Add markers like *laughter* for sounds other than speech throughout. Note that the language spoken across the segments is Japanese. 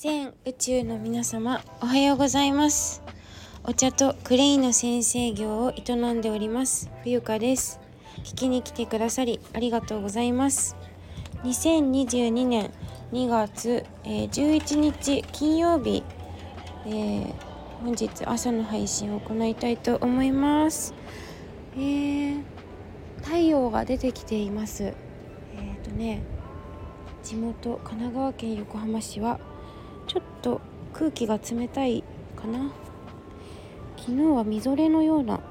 全宇宙の皆様おはようございます。お茶とクレイの先生業を営んでおります冬香です。聞きに来てくださりありがとうございます。2022年2月、えー、11日金曜日、えー、本日朝の配信を行いたいと思います。えー、太陽が出てきています。えっ、とね地元神奈川県横浜市はちょっと空気が冷たいかな。昨日はみぞれのような降っ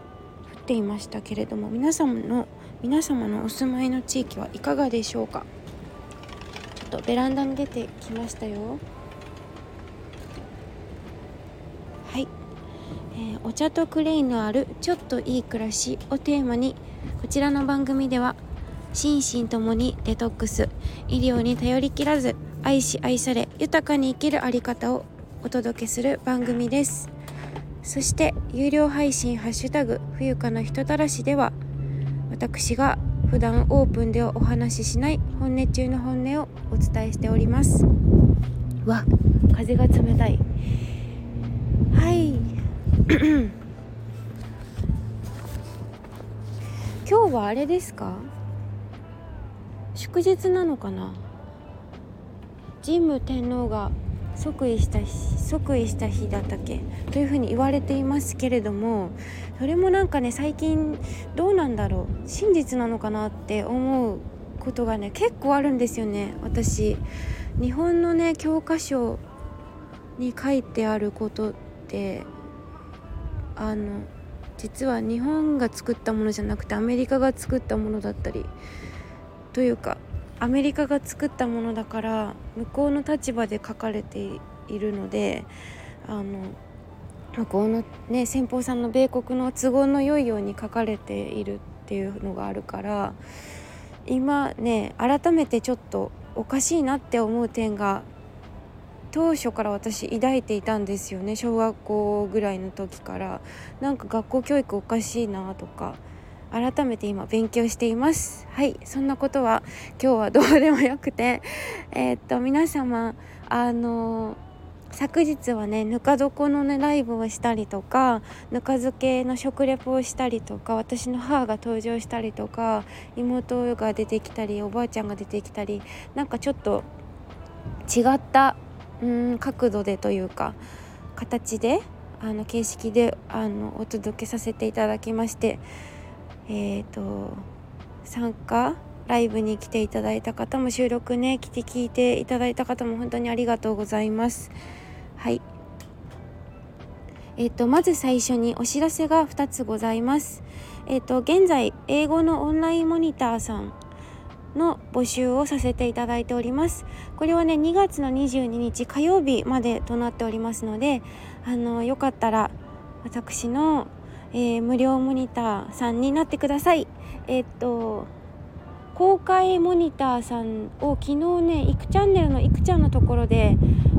ていましたけれども皆様の皆様のお住まいの地域はいかがでしょうか？ちょっとベランダに出てきましたよ。はい、えー、お茶とクレイのあるちょっといい暮らしをテーマにこちらの番組では心身ともにデトックス医療に頼りきらず愛し愛され豊かに生きるあり方をお届けする番組です。そして有料配信ハッシュタグ冬香の人たらしでは私が普段オープンでお話ししない本音中の本音をお伝えしております。わ。風が冷たい。はい。*clears throat* 今日はあれですか？祝日なのかな？神武天皇が即位した日即位した日だったっけ？というふうに言われていますけれどもそれもなんかね最近どうなんだろう？真実なのかなって思うことがね結構あるんですよね私。日本のね教科書に書いてあることってあの実は日本が作ったものじゃなくてアメリカが作ったものだったりというかアメリカが作ったものだから向こうの立場で書かれているのであの向こうのね先方さんの米国の都合の良いように書かれているっていうのがあるから今ね改めてちょっとおかしいなって思う点が当初から私抱いていたんですよね小学校ぐらいの時から。なんか学校教育おかしいなとか改めて今勉強しています。はいそんなことは今日はどうでもよくてえー、っと皆様あの昨日はねぬか床のねライブをしたりとかぬか漬けの食レポをしたりとか私の母が登場したりとか妹が出てきたりおばあちゃんが出てきたりなんかちょっと違ったうん角度でというか形であの形式であのお届けさせていただきましてえっ、ー、と参加ライブに来ていただいた方も収録ね来て聞いていただいた方も本当にありがとうございます。はい。えっ、ー、とまず最初にお知らせが2つございます。えっ、ー、と現在英語のオンラインモニターさんの募集をさせていただいております。これはね2月の22日火曜日までとなっておりますのであのよかったら私のえー、無料モニターさんになってください。えー、っと公開モニターさんを昨日ねいくチャンネルのいくちゃんのところで、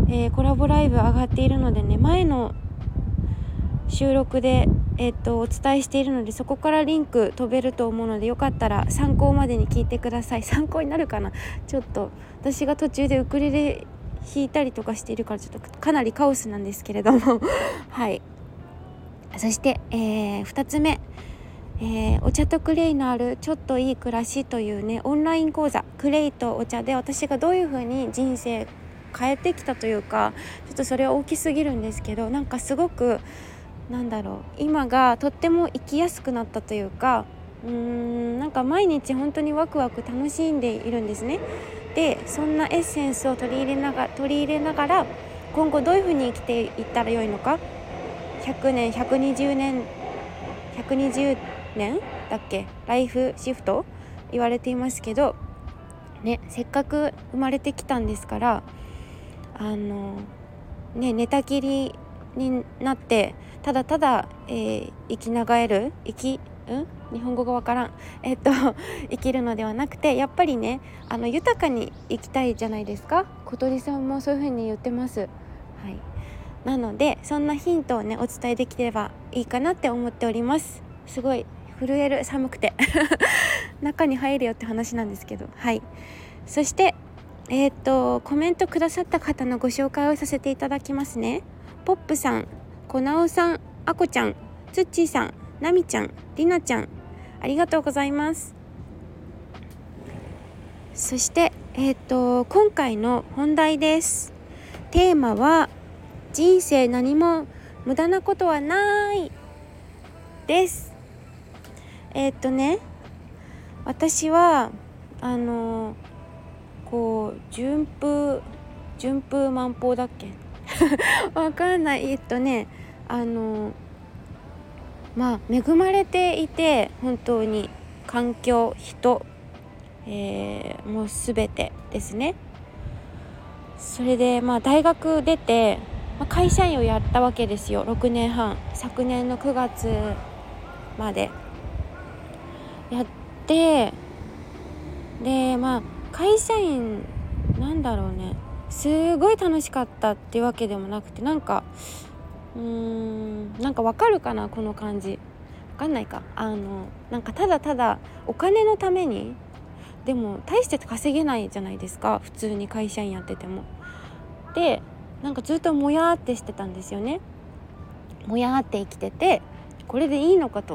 えー、コラボライブ上がっているのでね前の収録で、えー、っとお伝えしているのでそこからリンク飛べると思うのでよかったら参考までに聞いてください。参考になるかな？ちょっと私が途中でウクレレ弾いたりとかしているからちょっとかなりカオスなんですけれども。はい。そして、えー、2つ目、えー、お茶とクレイのあるちょっといい暮らしというねオンライン講座クレイとお茶で私がどういうふうに人生変えてきたというかちょっとそれは大きすぎるんですけどなんかすごくなんだろう今がとっても生きやすくなったというかうーんなんか毎日本当にワクワク楽しんでいるんですね。でそんなエッセンスを取り入れなが取り入れながら今後どういうふうに生きていったらよいのか100年120年120年だっけ？ライフシフト？言われていますけどねせっかく生まれてきたんですからあのね寝たきりになってただただ、えー、生きながえる生きうん？日本語がわからん。えっと *laughs* 生きるのではなくてやっぱりねあの豊かに生きたいじゃないですか。小鳥さんもそういう風に言ってます。はい。なのでそんなヒントをねお伝えできればいいかなって思っております。すごい震える寒くて。*laughs* 中に入るよって話なんですけど。はい。そしてえっ、ー、とコメントくださった方のご紹介をさせていただきますね。ポップさんこなおさんあこちゃんつっちーさんなみちゃんりなちゃんありがとうございます。そしてえっ、ー、と今回の本題です。テーマは人生何も無駄なことはないです。えっ、とね私はあのこう順風順風満帆だっけ？*laughs* わかんない。えっとねあのまあ恵まれていて本当に環境人、えー、もう全てですね。それでまあ大学出て、まあ、会社員をやったわけですよ。6年半。昨年の9月まで。やってでまあ会社員なんだろうね。すごい楽しかったっていうわけでもなくてなんかうーんなんかわかるかなこの感じ。わかんないか。あのなんかただただお金のためにでも大して稼げないじゃないですか。普通に会社員やってても。でなんかずっともやってしてたんですよね。もやって生きててこれでいいのかと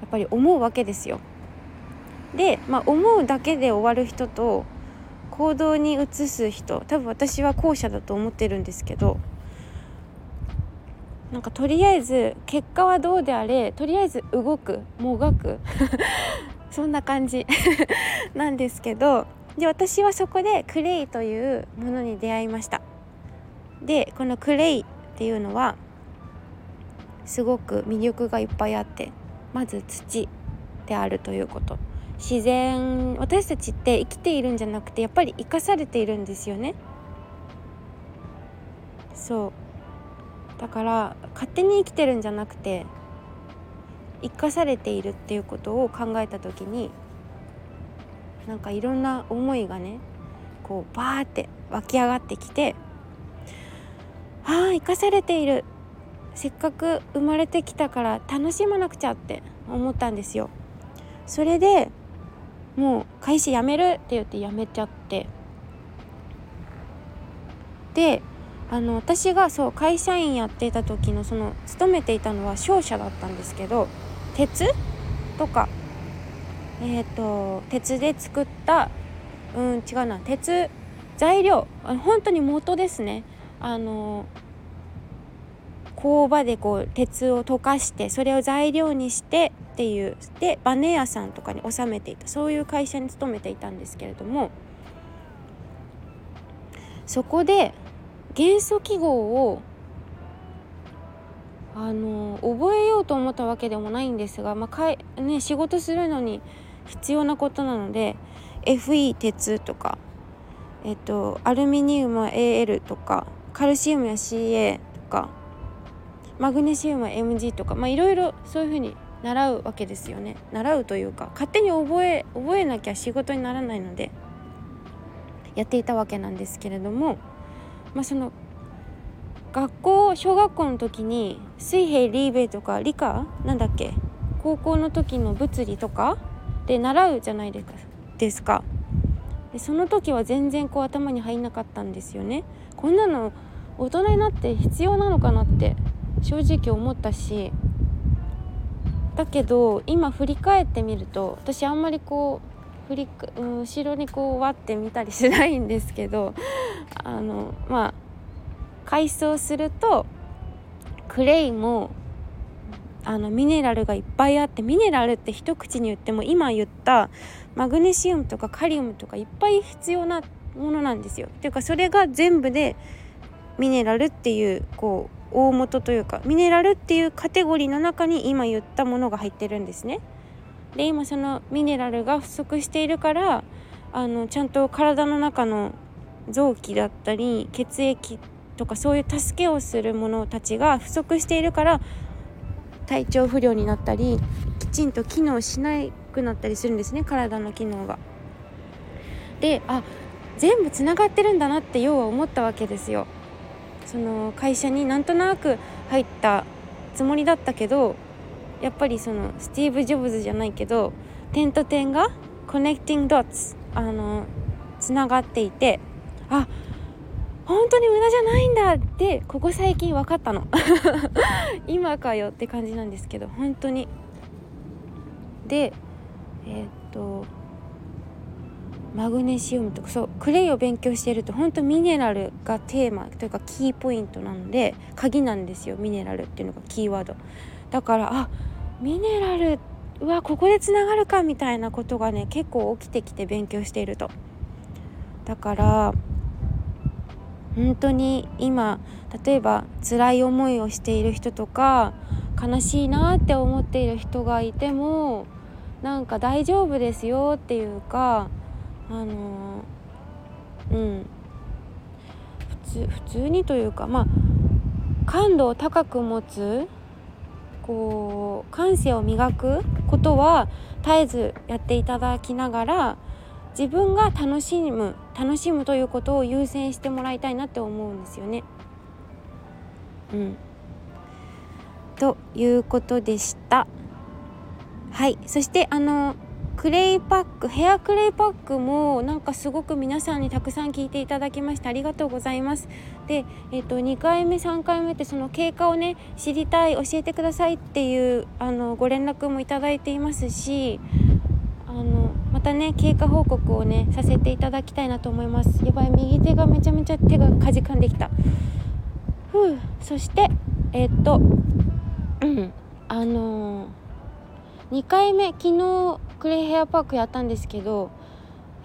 やっぱり思うわけですよ。で、まあ、思うだけで終わる人と行動に移す人多分私は後者だと思ってるんですけどなんかとりあえず結果はどうであれとりあえず動くもがく *laughs* そんな感じ *laughs* なんですけどで私はそこでクレイというものに出会いましたでこのクレイっていうのはすごく魅力がいっぱいあってまず土であるということ。自然私たちって生きているんじゃなくてやっぱり生かされているんですよね。そう。だから勝手に生きてるんじゃなくて生かされているっていうことを考えた時になんかいろんな思いがねこうバーって湧き上がってきて生かされている。せっかく生まれてきたから楽しまなくちゃって思ったんですよ。それでもう会社辞めるって言って辞めちゃって。であの私がそう会社員やっていた時のその勤めていたのは商社だったんですけど鉄？とか。えっ、ー、と鉄で作ったうん違うな。鉄材料。本当に元ですね。あの工場でこう鉄を溶かしてそれを材料にしてっていう。でバネ屋さんとかに納めていたそういう会社に勤めていたんですけれどもそこで元素記号をあの覚えようと思ったわけでもないんですが、まあかいね、仕事するのに必要なことなので FE 鉄とか、えっと、アルミニウムは AL とかカルシウムや CA とかマグネシウムは MG とかまあいろいろそういうふうに習うわけですよね。習うというか勝手に覚え覚えなきゃ仕事にならないのでやっていたわけなんですけれども、まあ、その学校小学校の時に水平リーベとか理科なんだっけ高校の時の物理とかで習うじゃないですかですか。でその時は全然こう頭に入んなかったんですよね。こんなの大人になって必要なのかなって正直思ったしだけど今振り返ってみると私あんまりこう振り後ろにこう割ってみたりしないんですけどあのまあ改装するとクレイもあのミネラルがいっぱいあってミネラルって一口に言っても今言ったマグネシウムとかカリウムとかいっぱい必要なものなんですよ。っていうかそれが全部でミネラルっていうこう大元というかミネラルっていうカテゴリーの中に今言ったものが入ってるんですね。で今そのミネラルが不足しているからあのちゃんと体の中の臓器だったり血液とかそういう助けをするものたちが不足しているから体調不良になったりきちんと機能しなくなったりするんですね体の機能が。であ全部つながってるんだなって要は思ったわけですよ。その会社になんとなく入ったつもりだったけどやっぱりそのスティーブ・ジョブズじゃないけど点と点が connecting dots あのつながっていてあ本当に無駄じゃないんだってここ最近分かったの。*laughs* 今かよって感じなんですけど本当に。でえー、っとマグネシウムとかそうクレイを勉強していると本当ミネラルがテーマというかキーポイントなので鍵なんですよミネラルっていうのがキーワード。だからあミネラルうわここでつながるかみたいなことがね結構起きてきて勉強していると。だから本当に今例えば辛い思いをしている人とか悲しいなって思っている人がいてもなんか大丈夫ですよっていうかあのうん普通普通にというかまあ感度を高く持つこう感性を磨くことは絶えずやっていただきながら自分が楽しむ楽しむということを優先してもらいたいなって思うんですよね。うん、ということでした。はいそしてあのクレイパックヘアクレイパックもなんかすごく皆さんにたくさん聞いていただきましてありがとうございます。で、えーと、2回目3回目ってその経過をね知りたい教えてくださいっていうあのご連絡もいただいていますしあのまたね経過報告をねさせていただきたいなと思います。やばい右手がめちゃめちゃ手がかじかんできた。ふうそしてえっ、ー、とうんあのー、2回目昨日クレイヘアパークやったんですけど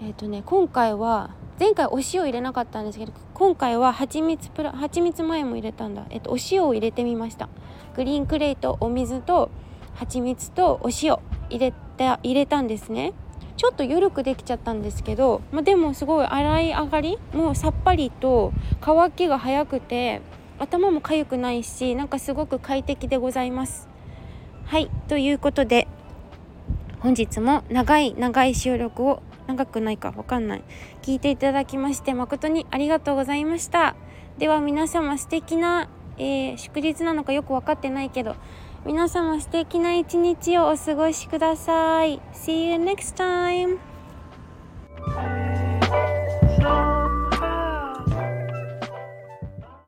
えっ、ー、とね今回は前回お塩入れなかったんですけど今回は蜂蜜プラ蜂蜜前も入れたんだ。えっ、ー、とお塩を入れてみました。グリーンクレイとお水と蜂蜜とお塩入れた入れたんですね。ちょっと緩くできちゃったんですけど、まあ、でもすごい洗い上がりもうさっぱりと乾きが早くて頭も痒くないしなんかすごく快適でございます。はいということで本日も長い長い収録を長くないかわかんない。聞いていただきまして誠にありがとうございました。では皆様素敵な、えー、祝日なのかよく分かってないけど皆様素敵な一日をお過ごしください。See you next time!